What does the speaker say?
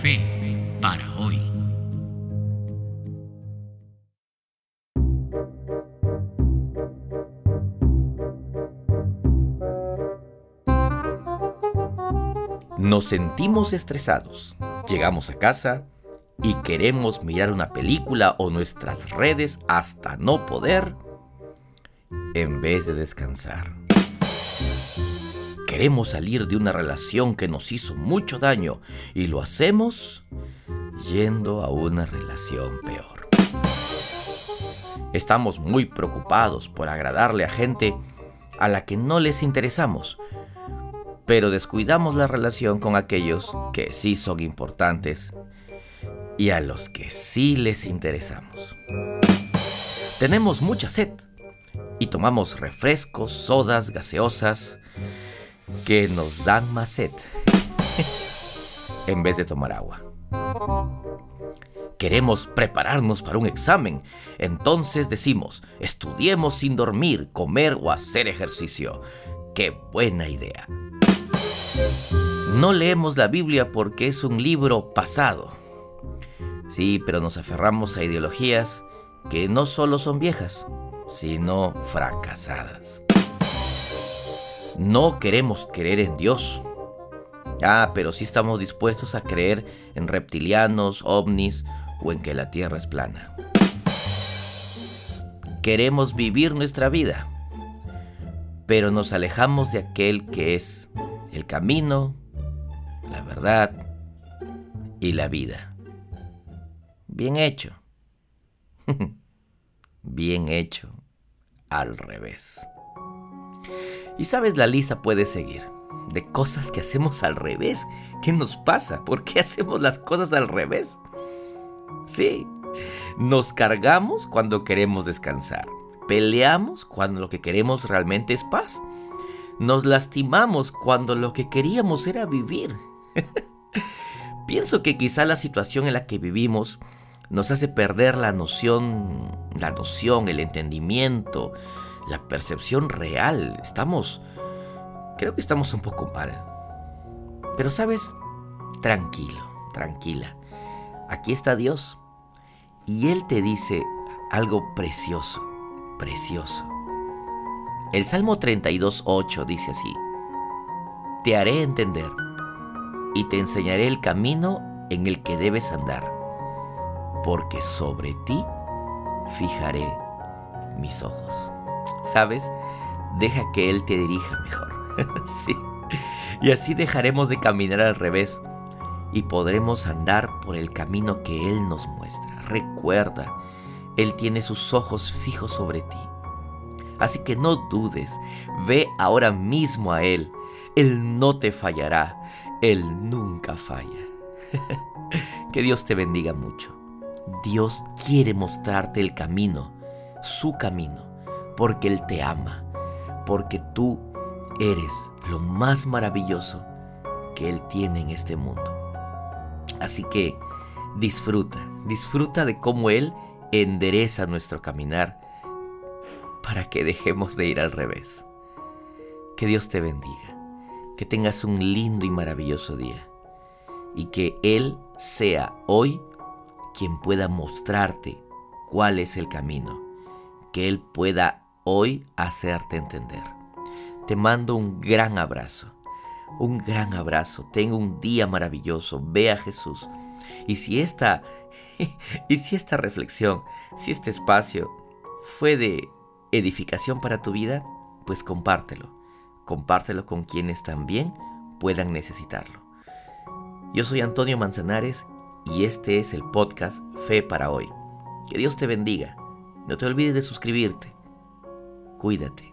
Fe para hoy. Nos sentimos estresados. Llegamos a casa y queremos mirar una película o nuestras redes hasta no poder en vez de descansar. Queremos salir de una relación que nos hizo mucho daño y lo hacemos yendo a una relación peor. Estamos muy preocupados por agradarle a gente a la que no les interesamos, pero descuidamos la relación con aquellos que sí son importantes y a los que sí les interesamos. Tenemos mucha sed y tomamos refrescos, sodas, gaseosas que nos dan más sed en vez de tomar agua. Queremos prepararnos para un examen, entonces decimos, estudiemos sin dormir, comer o hacer ejercicio. ¡Qué buena idea! No leemos la Biblia porque es un libro pasado. Sí, pero nos aferramos a ideologías que no solo son viejas, sino fracasadas. No queremos creer en Dios. Ah, pero sí estamos dispuestos a creer en reptilianos, ovnis o en que la Tierra es plana. Queremos vivir nuestra vida, pero nos alejamos de aquel que es el camino, la verdad y la vida. Bien hecho. Bien hecho al revés. Y sabes, la lista puede seguir de cosas que hacemos al revés. ¿Qué nos pasa? ¿Por qué hacemos las cosas al revés? Sí, nos cargamos cuando queremos descansar. Peleamos cuando lo que queremos realmente es paz. Nos lastimamos cuando lo que queríamos era vivir. Pienso que quizá la situación en la que vivimos nos hace perder la noción, la noción, el entendimiento, la percepción real. Estamos, creo que estamos un poco mal. Pero sabes, tranquilo, tranquila. Aquí está Dios. Y Él te dice algo precioso, precioso. El Salmo 32.8 dice así, Te haré entender y te enseñaré el camino en el que debes andar, porque sobre ti fijaré mis ojos. ¿Sabes? Deja que Él te dirija mejor. sí. Y así dejaremos de caminar al revés y podremos andar por el camino que Él nos muestra. Recuerda, Él tiene sus ojos fijos sobre ti. Así que no dudes, ve ahora mismo a Él. Él no te fallará, Él nunca falla. que Dios te bendiga mucho. Dios quiere mostrarte el camino, su camino porque Él te ama, porque tú eres lo más maravilloso que Él tiene en este mundo. Así que disfruta, disfruta de cómo Él endereza nuestro caminar para que dejemos de ir al revés. Que Dios te bendiga, que tengas un lindo y maravilloso día y que Él sea hoy quien pueda mostrarte cuál es el camino, que Él pueda hoy hacerte entender. Te mando un gran abrazo, un gran abrazo. Tengo un día maravilloso. Ve a Jesús. Y si esta, y si esta reflexión, si este espacio fue de edificación para tu vida, pues compártelo. Compártelo con quienes también puedan necesitarlo. Yo soy Antonio Manzanares y este es el podcast Fe para hoy. Que Dios te bendiga. No te olvides de suscribirte Cuídate.